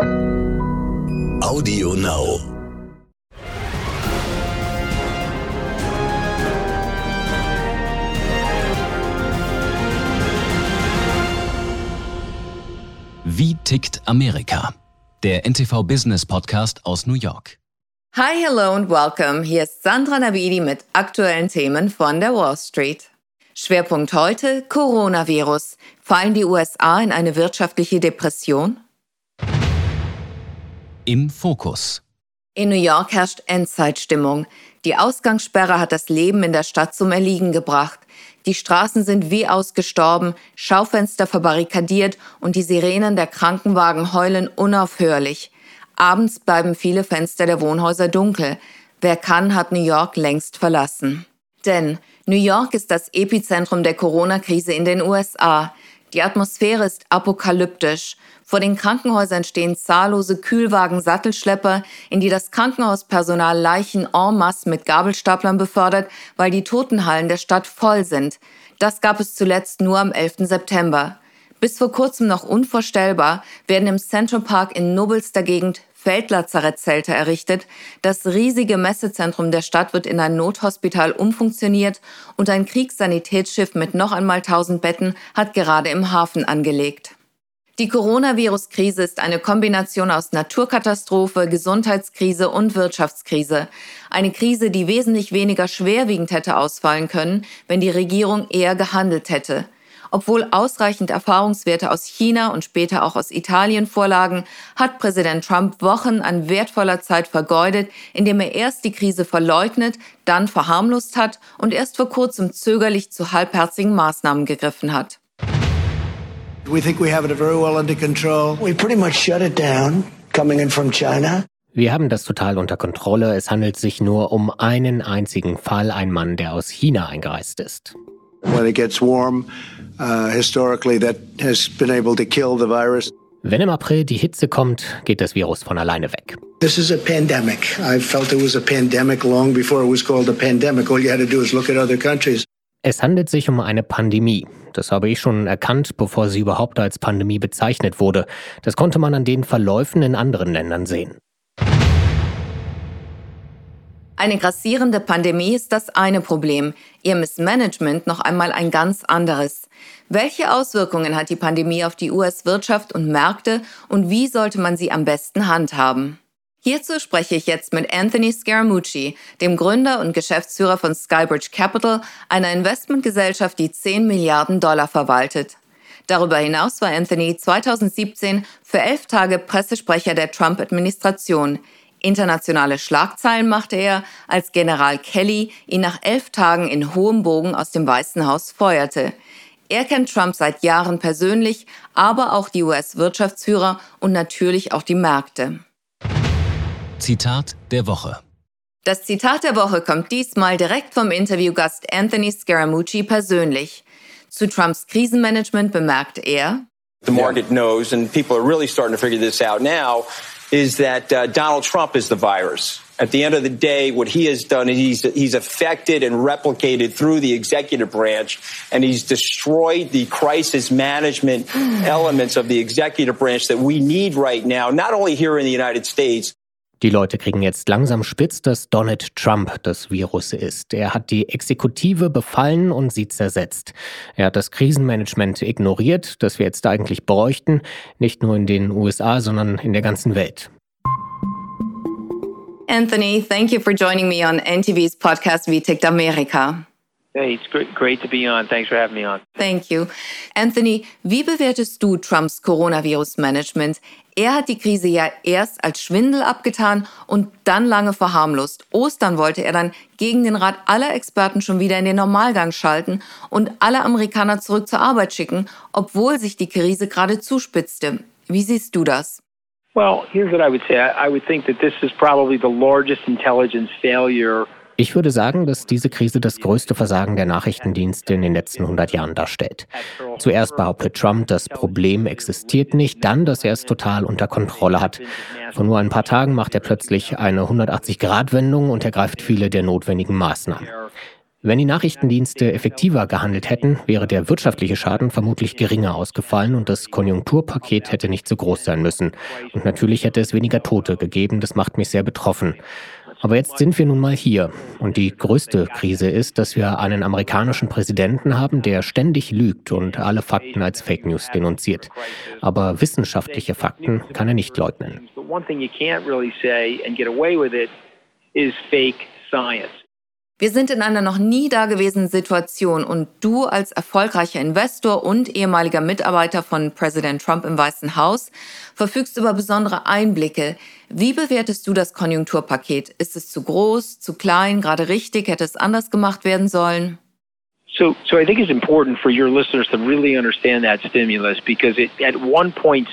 Audio Now. Wie tickt Amerika? Der NTV Business Podcast aus New York. Hi, hello und welcome. Hier ist Sandra Navidi mit aktuellen Themen von der Wall Street. Schwerpunkt heute Coronavirus. Fallen die USA in eine wirtschaftliche Depression? Im Fokus. In New York herrscht Endzeitstimmung. Die Ausgangssperre hat das Leben in der Stadt zum Erliegen gebracht. Die Straßen sind wie ausgestorben, Schaufenster verbarrikadiert und die Sirenen der Krankenwagen heulen unaufhörlich. Abends bleiben viele Fenster der Wohnhäuser dunkel. Wer kann, hat New York längst verlassen. Denn New York ist das Epizentrum der Corona-Krise in den USA. Die Atmosphäre ist apokalyptisch. Vor den Krankenhäusern stehen zahllose Kühlwagen-Sattelschlepper, in die das Krankenhauspersonal Leichen en masse mit Gabelstaplern befördert, weil die Totenhallen der Stadt voll sind. Das gab es zuletzt nur am 11. September. Bis vor kurzem noch unvorstellbar werden im Central Park in nobelster Gegend Feldlazarettzelte errichtet. Das riesige Messezentrum der Stadt wird in ein Nothospital umfunktioniert und ein Kriegssanitätsschiff mit noch einmal 1000 Betten hat gerade im Hafen angelegt. Die Coronavirus-Krise ist eine Kombination aus Naturkatastrophe, Gesundheitskrise und Wirtschaftskrise. Eine Krise, die wesentlich weniger schwerwiegend hätte ausfallen können, wenn die Regierung eher gehandelt hätte. Obwohl ausreichend Erfahrungswerte aus China und später auch aus Italien vorlagen, hat Präsident Trump Wochen an wertvoller Zeit vergeudet, indem er erst die Krise verleugnet, dann verharmlost hat und erst vor kurzem zögerlich zu halbherzigen Maßnahmen gegriffen hat. We think we have it very well under control. We pretty much shut it down coming in from China. Wir haben das total unter Kontrolle. Es handelt sich nur um einen einzigen Fall, ein Mann, der aus China eingereist ist. When it gets warm, uh, historically that has been able to kill the virus. Wenn im April die Hitze kommt, geht das Virus von alleine weg. This is a pandemic. I felt it was a pandemic long before it was called a pandemic. All you had to do is look at other countries. Es handelt sich um eine Pandemie. Das habe ich schon erkannt, bevor sie überhaupt als Pandemie bezeichnet wurde. Das konnte man an den Verläufen in anderen Ländern sehen. Eine grassierende Pandemie ist das eine Problem, ihr Missmanagement noch einmal ein ganz anderes. Welche Auswirkungen hat die Pandemie auf die US-Wirtschaft und Märkte und wie sollte man sie am besten handhaben? Hierzu spreche ich jetzt mit Anthony Scaramucci, dem Gründer und Geschäftsführer von Skybridge Capital, einer Investmentgesellschaft, die 10 Milliarden Dollar verwaltet. Darüber hinaus war Anthony 2017 für elf Tage Pressesprecher der Trump-Administration. Internationale Schlagzeilen machte er, als General Kelly ihn nach elf Tagen in hohem Bogen aus dem Weißen Haus feuerte. Er kennt Trump seit Jahren persönlich, aber auch die US-Wirtschaftsführer und natürlich auch die Märkte. Zitat der Woche. Das Zitat der Woche kommt diesmal direkt vom Interviewgast Anthony Scaramucci persönlich. Zu Trumps Krisenmanagement bemerkt er, The market knows, and people are really starting to figure this out now, is that uh, Donald Trump is the virus. At the end of the day, what he has done is he's, he's affected and replicated through the executive branch, and he's destroyed the crisis management elements of the executive branch that we need right now, not only here in the United States, Die Leute kriegen jetzt langsam spitz, dass Donald Trump das Virus ist. Er hat die Exekutive befallen und sie zersetzt. Er hat das Krisenmanagement ignoriert, das wir jetzt eigentlich bräuchten, nicht nur in den USA, sondern in der ganzen Welt. Anthony, thank you for joining me on NTV's podcast Wie tickt Amerika. Hey, it's great, great to be on. Thanks for having me on. Thank you. Anthony, wie bewertest du Trumps Coronavirus-Management? Er hat die Krise ja erst als Schwindel abgetan und dann lange verharmlost. Ostern wollte er dann gegen den Rat aller Experten schon wieder in den Normalgang schalten und alle Amerikaner zurück zur Arbeit schicken, obwohl sich die Krise gerade zuspitzte. Wie siehst du das? Well, here's what I would say. I, would think that this is probably the largest intelligence failure Ich würde sagen, dass diese Krise das größte Versagen der Nachrichtendienste in den letzten 100 Jahren darstellt. Zuerst behauptet Trump, das Problem existiert nicht, dann, dass er es total unter Kontrolle hat. Vor nur ein paar Tagen macht er plötzlich eine 180-Grad-Wendung und ergreift viele der notwendigen Maßnahmen. Wenn die Nachrichtendienste effektiver gehandelt hätten, wäre der wirtschaftliche Schaden vermutlich geringer ausgefallen und das Konjunkturpaket hätte nicht so groß sein müssen. Und natürlich hätte es weniger Tote gegeben, das macht mich sehr betroffen. Aber jetzt sind wir nun mal hier. Und die größte Krise ist, dass wir einen amerikanischen Präsidenten haben, der ständig lügt und alle Fakten als Fake News denunziert. Aber wissenschaftliche Fakten kann er nicht leugnen. Wir sind in einer noch nie dagewesenen Situation und du als erfolgreicher Investor und ehemaliger Mitarbeiter von Präsident Trump im Weißen Haus verfügst über besondere Einblicke. Wie bewertest du das Konjunkturpaket? Ist es zu groß, zu klein, gerade richtig? Hätte es anders gemacht werden sollen? So, so I think it's important for your listeners to really understand that stimulus because it, at 1.6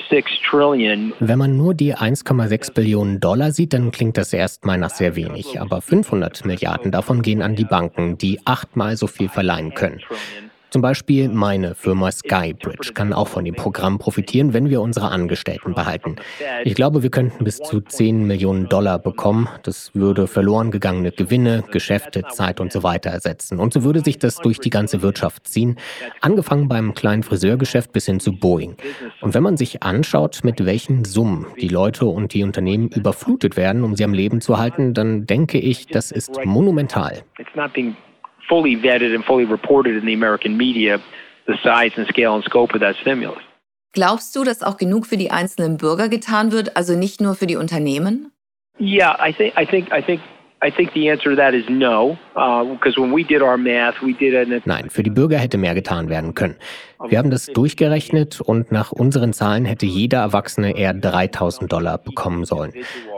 trillion. Wenn man nur die 1,6 Billionen Dollar sieht, dann klingt das erstmal nach sehr wenig. Aber 500 Milliarden davon gehen an die Banken, die achtmal so viel verleihen können. Zum Beispiel meine Firma Skybridge kann auch von dem Programm profitieren, wenn wir unsere Angestellten behalten. Ich glaube, wir könnten bis zu 10 Millionen Dollar bekommen. Das würde verloren gegangene Gewinne, Geschäfte, Zeit und so weiter ersetzen. Und so würde sich das durch die ganze Wirtschaft ziehen, angefangen beim kleinen Friseurgeschäft bis hin zu Boeing. Und wenn man sich anschaut, mit welchen Summen die Leute und die Unternehmen überflutet werden, um sie am Leben zu halten, dann denke ich, das ist monumental fully vetted and fully reported in the American media the size and scale and scope of that stimulus. Glaubst du, dass auch genug für die einzelnen Bürger getan wird, also nicht nur für die Unternehmen? Yeah, I think I think I think I think the answer to that is no, because uh, when we did our math, we did it. Nein, für die Bürger hätte mehr getan werden können. Wir haben das durchgerechnet und nach unseren Zahlen hätte jeder Erwachsene eher 3000 Dollar bekommen sollen.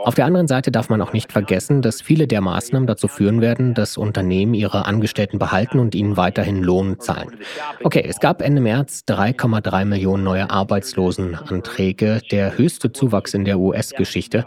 Auf der anderen Seite darf man auch nicht vergessen, dass viele der Maßnahmen dazu führen werden, dass Unternehmen ihre Angestellten behalten und ihnen weiterhin Lohn zahlen. Okay, es gab Ende März 3,3 Millionen neue Arbeitslosenanträge, der höchste Zuwachs in der US-Geschichte.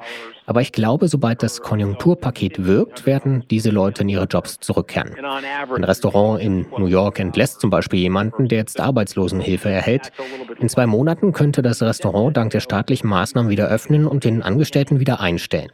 Aber ich glaube, sobald das Konjunkturpaket wirkt, werden diese Leute in ihre Jobs zurückkehren. Ein Restaurant in New York entlässt zum Beispiel jemanden, der jetzt Arbeitslosenhilfe erhält. In zwei Monaten könnte das Restaurant dank der staatlichen Maßnahmen wieder öffnen und den Angestellten wieder einstellen.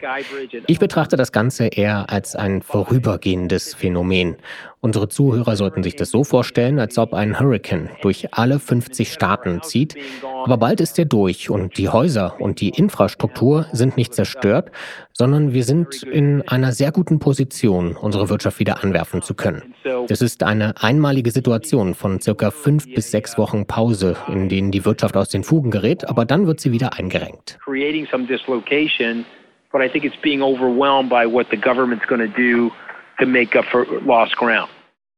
Ich betrachte das Ganze eher als ein vorübergehendes Phänomen. Unsere Zuhörer sollten sich das so vorstellen, als ob ein Hurricane durch alle 50 Staaten zieht. Aber bald ist er durch und die Häuser und die Infrastruktur sind nicht zerstört, sondern wir sind in einer sehr guten Position, unsere Wirtschaft wieder anwerfen zu können. Das ist eine einmalige Situation von circa fünf bis sechs Wochen Pause, in denen die Wirtschaft aus den Fugen gerät, aber dann wird sie wieder eingerenkt. But I think it's being overwhelmed by what the government's going to do to make up for lost ground.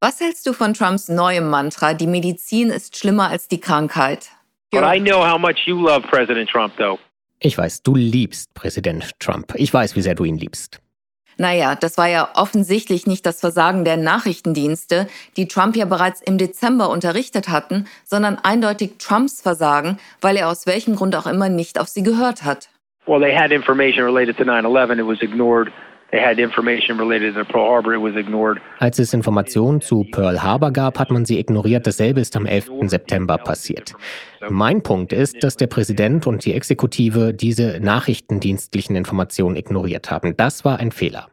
Was hältst du von Trumps neuem Mantra, die Medizin ist schlimmer als die Krankheit? But I know how much you love President Trump, though. Ich weiß, du liebst Präsident Trump. Ich weiß, wie sehr du ihn liebst. Naja, das war ja offensichtlich nicht das Versagen der Nachrichtendienste, die Trump ja bereits im Dezember unterrichtet hatten, sondern eindeutig Trumps Versagen, weil er aus welchem Grund auch immer nicht auf sie gehört hat. Well, they had information related to 9/11. It was ignored. Als es Informationen zu Pearl Harbor gab, hat man sie ignoriert. Dasselbe ist am 11. September passiert. Mein Punkt ist, dass der Präsident und die Exekutive diese nachrichtendienstlichen Informationen ignoriert haben. Das war ein Fehler.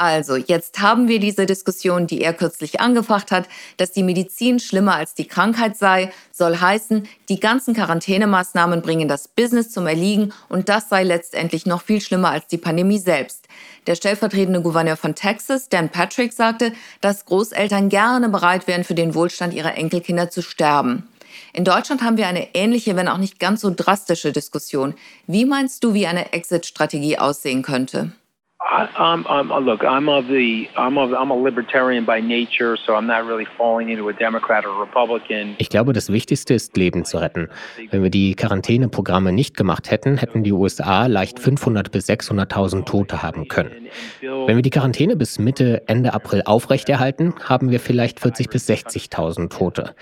Also, jetzt haben wir diese Diskussion, die er kürzlich angefacht hat, dass die Medizin schlimmer als die Krankheit sei, soll heißen, die ganzen Quarantänemaßnahmen bringen das Business zum Erliegen und das sei letztendlich noch viel schlimmer als die Pandemie selbst. Der stellvertretende Gouverneur von Texas, Dan Patrick, sagte, dass Großeltern gerne bereit wären, für den Wohlstand ihrer Enkelkinder zu sterben. In Deutschland haben wir eine ähnliche, wenn auch nicht ganz so drastische Diskussion. Wie meinst du, wie eine Exit-Strategie aussehen könnte? I'm, I'm, look, I'm of the, I'm of, I'm a libertarian by nature, so I'm not really falling into a Democrat or Republican. Ich glaube, das Wichtigste ist, Leben zu retten. Wenn wir die Quarantäneprogramme nicht gemacht hätten, hätten die USA leicht 500 bis 600.000 Tote haben können. Wenn wir die Quarantäne bis Mitte, Ende April aufrechterhalten, haben wir vielleicht 40 bis 60.000 Tote.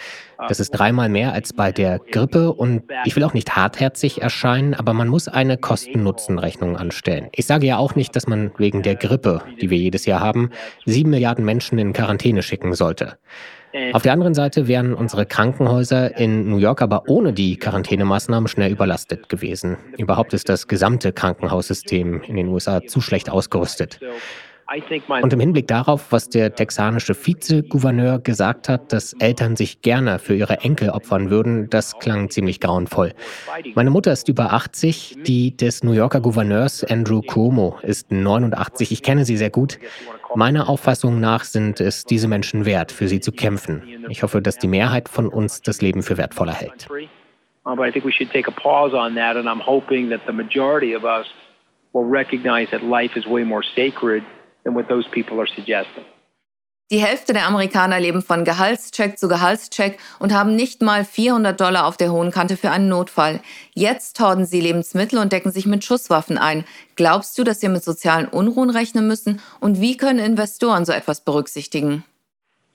Das ist dreimal mehr als bei der Grippe und ich will auch nicht hartherzig erscheinen, aber man muss eine Kosten-Nutzen-Rechnung anstellen. Ich sage ja auch nicht, dass man wegen der Grippe, die wir jedes Jahr haben, sieben Milliarden Menschen in Quarantäne schicken sollte. Auf der anderen Seite wären unsere Krankenhäuser in New York aber ohne die Quarantänemaßnahmen schnell überlastet gewesen. Überhaupt ist das gesamte Krankenhaussystem in den USA zu schlecht ausgerüstet. Und im Hinblick darauf, was der texanische Vizegouverneur gesagt hat, dass Eltern sich gerne für ihre Enkel opfern würden, das klang ziemlich grauenvoll. Meine Mutter ist über 80, die des New Yorker Gouverneurs Andrew Cuomo ist 89. Ich kenne sie sehr gut. Meiner Auffassung nach sind es diese Menschen wert, für sie zu kämpfen. Ich hoffe, dass die Mehrheit von uns das Leben für wertvoller hält. But I think we should take a pause on that, and I'm hoping that the majority of us will recognize that life is way more sacred than what those people are suggesting. Die Hälfte der Amerikaner leben von Gehaltscheck zu Gehaltscheck und haben nicht mal 400 Dollar auf der hohen Kante für einen Notfall. Jetzt horden sie Lebensmittel und decken sich mit Schusswaffen ein. Glaubst du, dass wir mit sozialen Unruhen rechnen müssen? Und wie können Investoren so etwas berücksichtigen?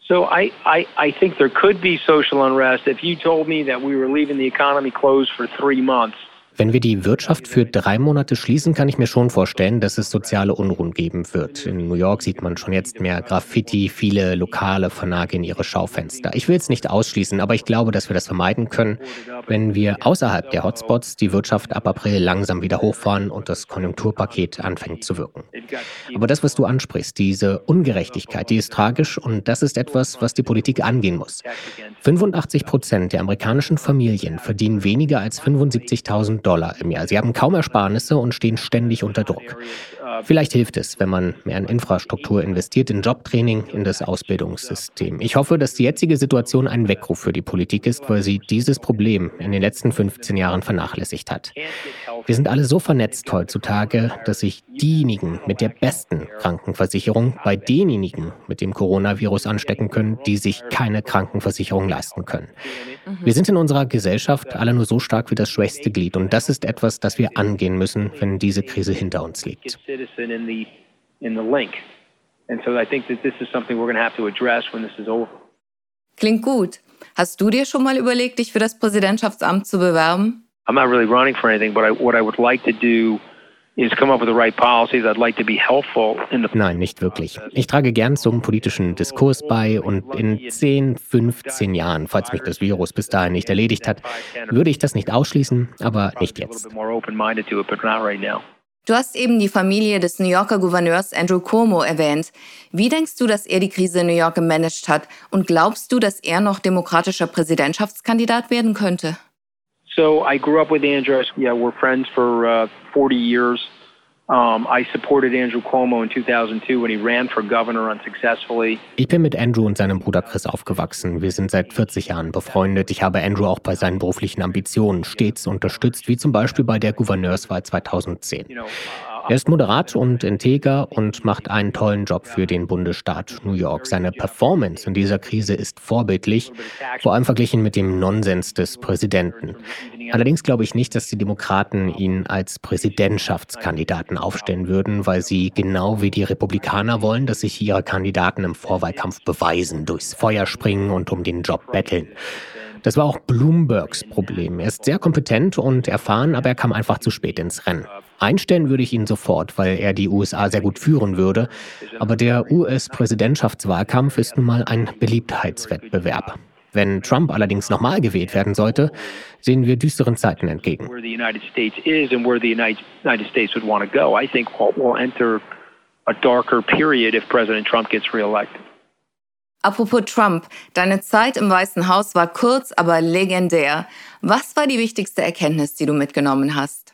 So I, I, I think there could be social unrest. If you told me that we were leaving the economy closed for three months, wenn wir die Wirtschaft für drei Monate schließen, kann ich mir schon vorstellen, dass es soziale Unruhen geben wird. In New York sieht man schon jetzt mehr Graffiti, viele Lokale vernageln ihre Schaufenster. Ich will es nicht ausschließen, aber ich glaube, dass wir das vermeiden können, wenn wir außerhalb der Hotspots die Wirtschaft ab April langsam wieder hochfahren und das Konjunkturpaket anfängt zu wirken. Aber das, was du ansprichst, diese Ungerechtigkeit, die ist tragisch und das ist etwas, was die Politik angehen muss. 85 Prozent der amerikanischen Familien verdienen weniger als 75.000 Dollar im Jahr. Sie haben kaum Ersparnisse und stehen ständig unter Druck. Vielleicht hilft es, wenn man mehr in Infrastruktur investiert, in Jobtraining, in das Ausbildungssystem. Ich hoffe, dass die jetzige Situation ein Weckruf für die Politik ist, weil sie dieses Problem in den letzten 15 Jahren vernachlässigt hat. Wir sind alle so vernetzt heutzutage, dass sich diejenigen mit der besten Krankenversicherung bei denjenigen mit dem Coronavirus anstecken können, die sich keine Krankenversicherung leisten können. Wir sind in unserer Gesellschaft alle nur so stark wie das schwächste Glied und das ist etwas, das wir angehen müssen, wenn diese Krise hinter uns liegt. Klingt gut. Hast du dir schon mal überlegt, dich für das Präsidentschaftsamt zu bewerben? I'm not really running for anything, but I, what I would like to do Nein, nicht wirklich. Ich trage gern zum politischen Diskurs bei und in 10, 15 Jahren, falls mich das Virus bis dahin nicht erledigt hat, würde ich das nicht ausschließen, aber nicht jetzt. Du hast eben die Familie des New Yorker Gouverneurs Andrew Cuomo erwähnt. Wie denkst du, dass er die Krise in New York gemanagt hat? Und glaubst du, dass er noch demokratischer Präsidentschaftskandidat werden könnte? So I grew up with Andrew. Yeah, we're friends for uh, 40 years. I supported Andrew Cuomo in 2002 when he ran for governor unsuccessfully. Ich bin mit Andrew und seinem Bruder Chris aufgewachsen. Wir sind seit 40 Jahren befreundet. Ich habe Andrew auch bei seinen beruflichen Ambitionen stets unterstützt, wie zum Beispiel bei der Gouverneurswahl 2010. Er ist moderat und integer und macht einen tollen Job für den Bundesstaat New York. Seine Performance in dieser Krise ist vorbildlich, vor allem verglichen mit dem Nonsens des Präsidenten. Allerdings glaube ich nicht, dass die Demokraten ihn als Präsidentschaftskandidaten aufstellen würden, weil sie genau wie die Republikaner wollen, dass sich ihre Kandidaten im Vorwahlkampf beweisen, durchs Feuer springen und um den Job betteln. Das war auch Bloombergs Problem. Er ist sehr kompetent und erfahren, aber er kam einfach zu spät ins Rennen. Einstellen würde ich ihn sofort, weil er die USA sehr gut führen würde. Aber der US-Präsidentschaftswahlkampf ist nun mal ein Beliebtheitswettbewerb. Wenn Trump allerdings nochmal gewählt werden sollte, sehen wir düsteren Zeiten entgegen. a darker period if President Trump gets reelected. Apropos Trump, deine Zeit im Weißen Haus war kurz, aber legendär. Was war die wichtigste Erkenntnis, die du mitgenommen hast?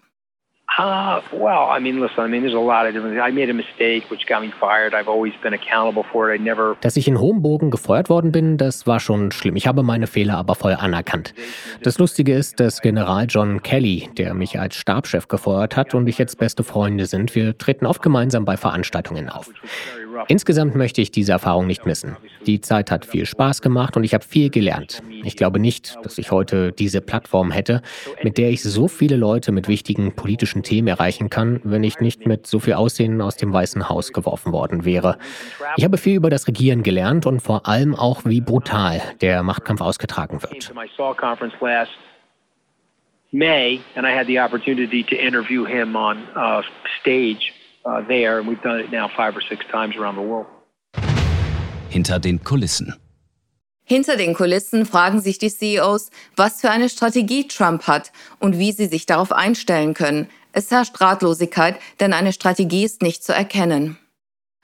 Uh, well, I mean, listen, I mean, there's a lot of different. I made a mistake, which got me fired. I've always been accountable for it. I never. Dass ich in hohem Bogen gefeuert worden bin, das war schon schlimm. Ich habe meine Fehler aber voll anerkannt. Das Lustige ist, dass General John Kelly, der mich als Stabschef gefeuert hat und ich jetzt beste Freunde sind, wir treten oft gemeinsam bei Veranstaltungen auf. Insgesamt möchte ich diese Erfahrung nicht missen. Die Zeit hat viel Spaß gemacht und ich habe viel gelernt. Ich glaube nicht, dass ich heute diese Plattform hätte, mit der ich so viele Leute mit wichtigen politischen Themen erreichen kann, wenn ich nicht mit so viel Aussehen aus dem Weißen Haus geworfen worden wäre. Ich habe viel über das Regieren gelernt und vor allem auch, wie brutal der Machtkampf ausgetragen wird. May, and I had the opportunity to interview him on uh, stage uh, there, and we've done it now five or six times around the world. Hinter den Kulissen. Hinter den Kulissen fragen sich die CEOs, was für eine Strategie Trump hat und wie sie sich darauf einstellen können. Es herrscht Ratlosigkeit, denn eine Strategie ist nicht zu erkennen.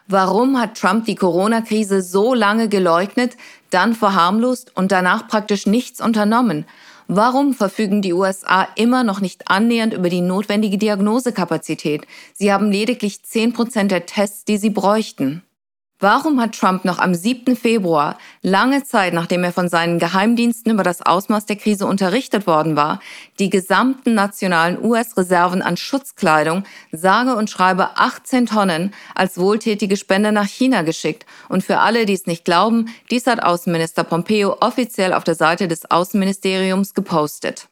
Warum hat Trump die Corona-Krise so lange geleugnet, dann verharmlost und danach praktisch nichts unternommen? Warum verfügen die USA immer noch nicht annähernd über die notwendige Diagnosekapazität? Sie haben lediglich 10 Prozent der Tests, die sie bräuchten. Warum hat Trump noch am 7. Februar, lange Zeit nachdem er von seinen Geheimdiensten über das Ausmaß der Krise unterrichtet worden war, die gesamten nationalen US-Reserven an Schutzkleidung, sage und schreibe 18 Tonnen, als wohltätige Spende nach China geschickt? Und für alle, die es nicht glauben, dies hat Außenminister Pompeo offiziell auf der Seite des Außenministeriums gepostet.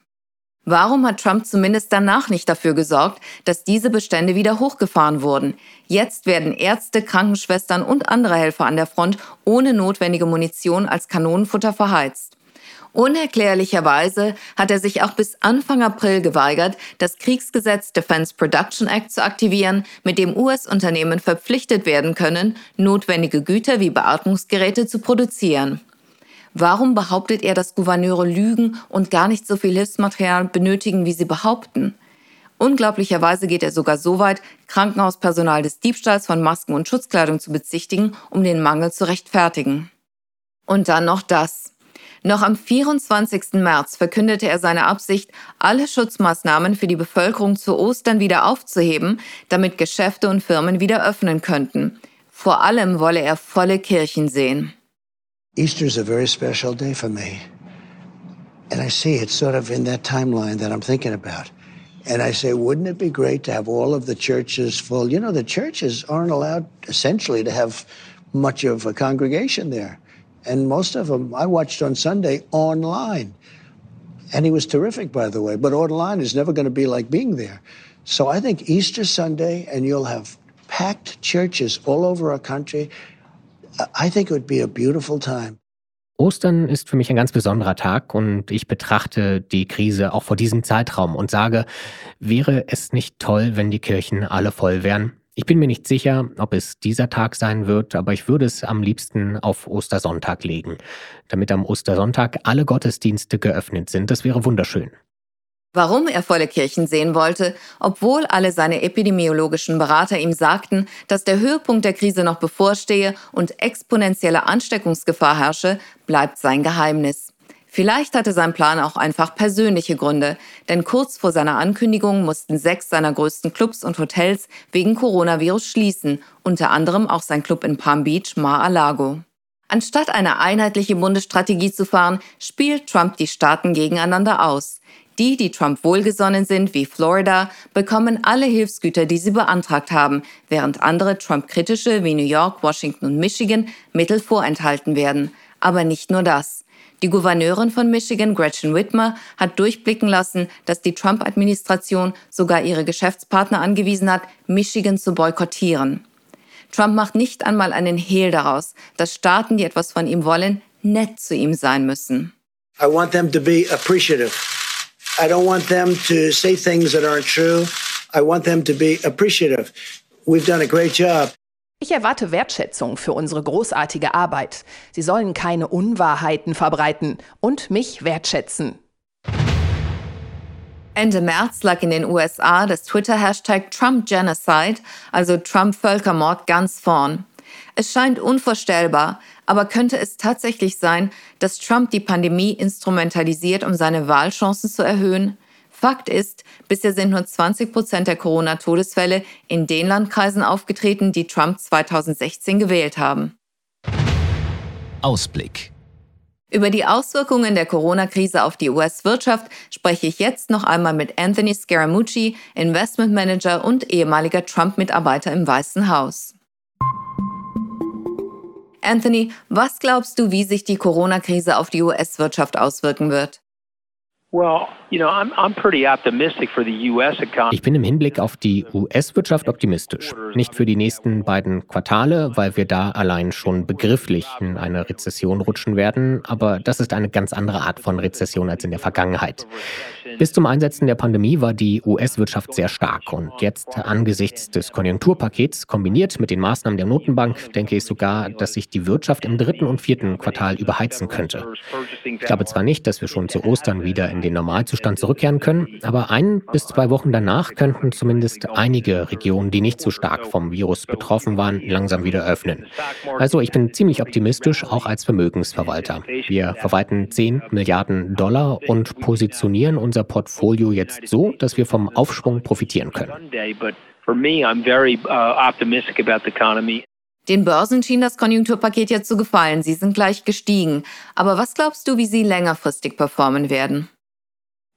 Warum hat Trump zumindest danach nicht dafür gesorgt, dass diese Bestände wieder hochgefahren wurden? Jetzt werden Ärzte, Krankenschwestern und andere Helfer an der Front ohne notwendige Munition als Kanonenfutter verheizt. Unerklärlicherweise hat er sich auch bis Anfang April geweigert, das Kriegsgesetz Defense Production Act zu aktivieren, mit dem US-Unternehmen verpflichtet werden können, notwendige Güter wie Beatmungsgeräte zu produzieren. Warum behauptet er, dass Gouverneure lügen und gar nicht so viel Hilfsmaterial benötigen, wie sie behaupten? Unglaublicherweise geht er sogar so weit, Krankenhauspersonal des Diebstahls von Masken und Schutzkleidung zu bezichtigen, um den Mangel zu rechtfertigen. Und dann noch das. Noch am 24. März verkündete er seine Absicht, alle Schutzmaßnahmen für die Bevölkerung zu Ostern wieder aufzuheben, damit Geschäfte und Firmen wieder öffnen könnten. Vor allem wolle er volle Kirchen sehen. Easter is a very special day for me. And I see it sort of in that timeline that I'm thinking about. And I say, wouldn't it be great to have all of the churches full? You know, the churches aren't allowed essentially to have much of a congregation there. And most of them I watched on Sunday online. And he was terrific, by the way. But online is never going to be like being there. So I think Easter Sunday, and you'll have packed churches all over our country. I think it would be a beautiful time. Ostern ist für mich ein ganz besonderer Tag und ich betrachte die Krise auch vor diesem Zeitraum und sage, wäre es nicht toll, wenn die Kirchen alle voll wären? Ich bin mir nicht sicher, ob es dieser Tag sein wird, aber ich würde es am liebsten auf Ostersonntag legen, damit am Ostersonntag alle Gottesdienste geöffnet sind. Das wäre wunderschön. Warum er volle Kirchen sehen wollte, obwohl alle seine epidemiologischen Berater ihm sagten, dass der Höhepunkt der Krise noch bevorstehe und exponentielle Ansteckungsgefahr herrsche, bleibt sein Geheimnis. Vielleicht hatte sein Plan auch einfach persönliche Gründe, denn kurz vor seiner Ankündigung mussten sechs seiner größten Clubs und Hotels wegen Coronavirus schließen, unter anderem auch sein Club in Palm Beach, Mar-a-Lago. Anstatt eine einheitliche Bundesstrategie zu fahren, spielt Trump die Staaten gegeneinander aus. Die, die Trump wohlgesonnen sind, wie Florida, bekommen alle Hilfsgüter, die sie beantragt haben, während andere Trump-kritische wie New York, Washington und Michigan Mittel vorenthalten werden. Aber nicht nur das. Die Gouverneurin von Michigan, Gretchen Whitmer, hat durchblicken lassen, dass die Trump-Administration sogar ihre Geschäftspartner angewiesen hat, Michigan zu boykottieren. Trump macht nicht einmal einen Hehl daraus, dass Staaten, die etwas von ihm wollen, nett zu ihm sein müssen. I want them to be appreciative. I don't want them to say things that aren't true. I want them to be appreciative. We've done a great job. Ich erwarte Wertschätzung für unsere großartige Arbeit. Sie sollen keine Unwahrheiten verbreiten und mich wertschätzen. Ende März lag in den USA das Twitter-Hashtag Trump Genocide, also Trump Völkermord, ganz vorn. Es scheint unvorstellbar, aber könnte es tatsächlich sein, dass Trump die Pandemie instrumentalisiert, um seine Wahlchancen zu erhöhen? Fakt ist, bisher sind nur 20 Prozent der Corona-Todesfälle in den Landkreisen aufgetreten, die Trump 2016 gewählt haben. Ausblick. Über die Auswirkungen der Corona-Krise auf die US-Wirtschaft spreche ich jetzt noch einmal mit Anthony Scaramucci, Investmentmanager und ehemaliger Trump-Mitarbeiter im Weißen Haus. Anthony, was glaubst du, wie sich die Corona-Krise auf die US-Wirtschaft auswirken wird? Ich bin im Hinblick auf die US-Wirtschaft optimistisch. Nicht für die nächsten beiden Quartale, weil wir da allein schon begrifflich in eine Rezession rutschen werden, aber das ist eine ganz andere Art von Rezession als in der Vergangenheit. Bis zum Einsetzen der Pandemie war die US-Wirtschaft sehr stark und jetzt angesichts des Konjunkturpakets kombiniert mit den Maßnahmen der Notenbank denke ich sogar, dass sich die Wirtschaft im dritten und vierten Quartal überheizen könnte. Ich glaube zwar nicht, dass wir schon zu Ostern wieder in den Normalzustand zurückkehren können, aber ein bis zwei Wochen danach könnten zumindest einige Regionen, die nicht so stark vom Virus betroffen waren, langsam wieder öffnen. Also ich bin ziemlich optimistisch, auch als Vermögensverwalter. Wir verwalten 10 Milliarden Dollar und positionieren unser Portfolio jetzt so, dass wir vom Aufschwung profitieren können. Den Börsen schien das Konjunkturpaket ja zu gefallen. Sie sind gleich gestiegen. Aber was glaubst du, wie sie längerfristig performen werden?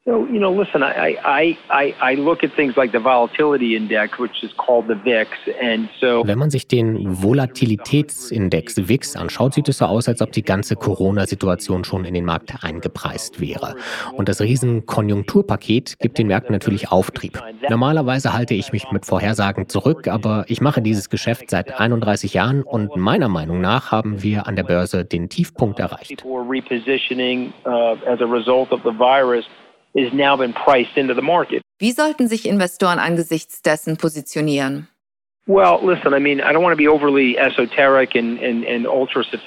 So, you know, listen, I, I, I, I look at things like the volatility index, which is called the VIX. And so Wenn man sich den Volatilitätsindex VIX anschaut, sieht es so aus, als ob die ganze Corona-Situation schon in den Markt eingepreist wäre. Und das Riesenkonjunkturpaket gibt den Märkten natürlich Auftrieb. Normalerweise halte ich mich mit Vorhersagen zurück, aber ich mache dieses Geschäft seit 31 Jahren und meiner Meinung nach haben wir an der Börse den Tiefpunkt erreicht Wie sollten sich Investoren angesichts dessen positionieren?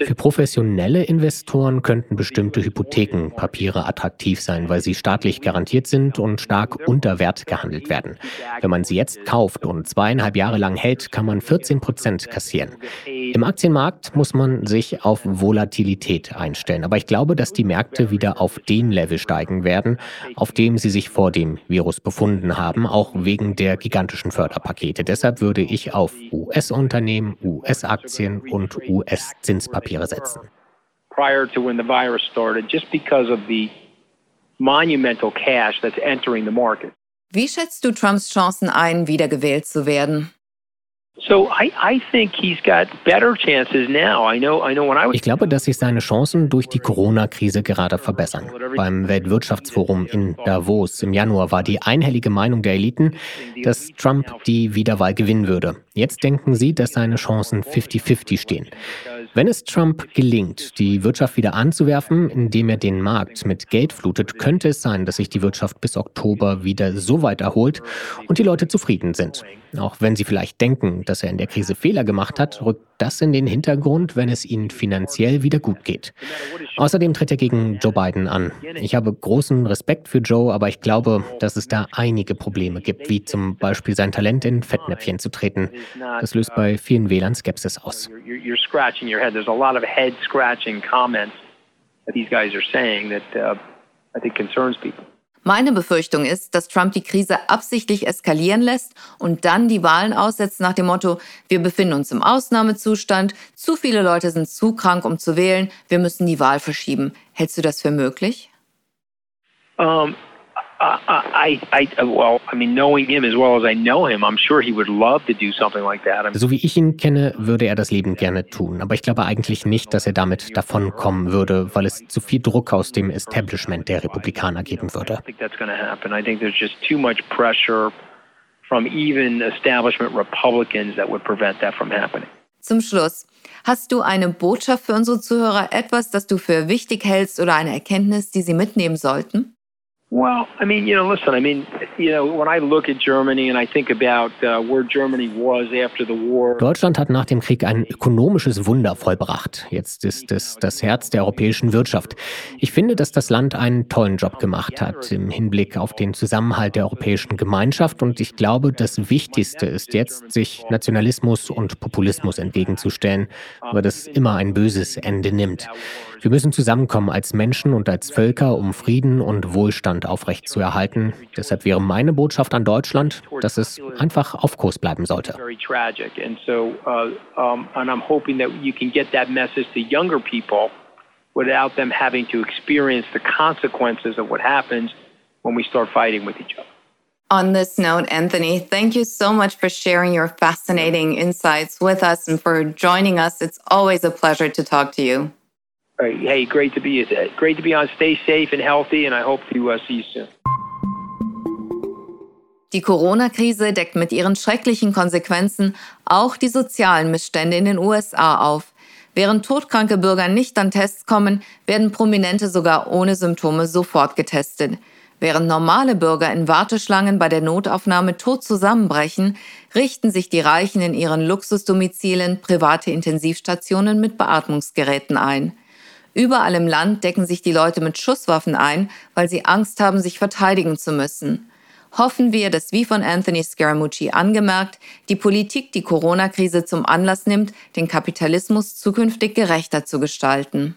Für professionelle Investoren könnten bestimmte Hypothekenpapiere attraktiv sein, weil sie staatlich garantiert sind und stark unter Wert gehandelt werden. Wenn man sie jetzt kauft und zweieinhalb Jahre lang hält, kann man 14 Prozent kassieren. Im Aktienmarkt muss man sich auf Volatilität einstellen. Aber ich glaube, dass die Märkte wieder auf den Level steigen werden, auf dem sie sich vor dem Virus befunden haben, auch wegen der gigantischen Förderpakete. Deshalb würde ich auf US-Unternehmen, US-Aktien und US-Zinspapiere setzen. Prior to when the virus started, just because of the monumental cash that's entering the market. Wie schätzt du Trumps Chancen ein, wiedergewählt zu werden? Ich glaube, dass sich seine Chancen durch die Corona-Krise gerade verbessern. Beim Weltwirtschaftsforum in Davos im Januar war die einhellige Meinung der Eliten, dass Trump die Wiederwahl gewinnen würde. Jetzt denken sie, dass seine Chancen 50-50 stehen. Wenn es Trump gelingt, die Wirtschaft wieder anzuwerfen, indem er den Markt mit Geld flutet, könnte es sein, dass sich die Wirtschaft bis Oktober wieder so weit erholt und die Leute zufrieden sind. Auch wenn sie vielleicht denken, dass er in der Krise Fehler gemacht hat, rückt das in den Hintergrund, wenn es ihnen finanziell wieder gut geht. Außerdem tritt er gegen Joe Biden an. Ich habe großen Respekt für Joe, aber ich glaube, dass es da einige Probleme gibt, wie zum Beispiel sein Talent in Fettnäpfchen zu treten. Das löst bei vielen Wählern Skepsis aus. these guys are saying that uh, I think concerns people. Meine Befürchtung ist, dass Trump die Krise absichtlich eskalieren lässt und dann die Wahlen aussetzt nach dem Motto, wir befinden uns im Ausnahmezustand, zu viele Leute sind zu krank, um zu wählen, wir müssen die Wahl verschieben. Hältst du das für möglich? Um, I, I, well, I mean, knowing him as well as I know him, I'm sure he would love to do something like that. So wie ich ihn kenne, würde er das Leben gerne tun. Aber ich glaube eigentlich nicht, dass er damit davonkommen würde, weil es zu viel Druck aus dem Establishment der Republikaner geben würde. I think that's going to happen. I think there's just too much pressure from even establishment Republicans that would prevent that from happening. Zum Schluss. Hast du eine Botschaft für unsere Zuhörer, etwas, das du für wichtig hältst oder eine Erkenntnis, die sie mitnehmen sollten? Well, I mean, you know, listen, I mean, you know, when I look at Germany and I think about uh, where Germany was after the war. Deutschland hat nach dem Krieg ein ökonomisches Wunder vollbracht. Jetzt ist es das Herz der europäischen Wirtschaft. Ich finde, dass das Land einen tollen Job gemacht hat im Hinblick auf den Zusammenhalt der europäischen Gemeinschaft und ich glaube, das Wichtigste ist jetzt, sich Nationalismus und Populismus entgegenzustellen, weil das immer ein böses Ende nimmt. Wir müssen zusammenkommen als Menschen und als Völker, um Frieden und Wohlstand aufrechtzuerhalten. Deshalb wäre meine Botschaft an Deutschland, dass es einfach auf Kurs bleiben sollte. And so um and i'm hoping that you can get that message to younger people without them having to experience the consequences of what happens when we start fighting with each other. On this note, Anthony, thank you so much for sharing your fascinating insights with us and for joining us. It's always a pleasure to talk to you. Hey, great to be great to be on. Stay safe and healthy, and I hope to uh, see you soon. Die Corona-Krise deckt mit ihren schrecklichen Konsequenzen auch die sozialen Missstände in den USA auf. Während todkranke Bürger nicht an Tests kommen, werden Prominente sogar ohne Symptome sofort getestet. Während normale Bürger in Warteschlangen bei der Notaufnahme tot zusammenbrechen, richten sich die Reichen in ihren Luxusdomizilen private Intensivstationen mit Beatmungsgeräten ein. Überall im Land decken sich die Leute mit Schusswaffen ein, weil sie Angst haben, sich verteidigen zu müssen. Hoffen wir, dass wie von Anthony Scaramucci angemerkt, die Politik die Corona-Krise zum Anlass nimmt, den Kapitalismus zukünftig gerechter zu gestalten.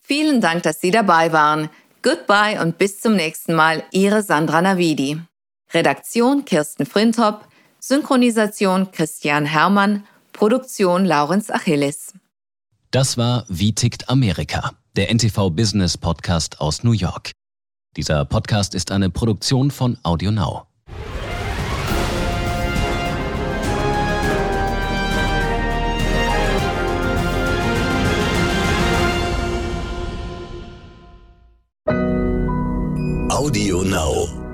Vielen Dank, dass Sie dabei waren. Goodbye und bis zum nächsten Mal, Ihre Sandra Navidi. Redaktion Kirsten Frintop, Synchronisation Christian Hermann, Produktion Laurenz Achilles. Das war Wie tickt Amerika, der NTV Business Podcast aus New York. Dieser Podcast ist eine Produktion von AudioNow. Audio Now.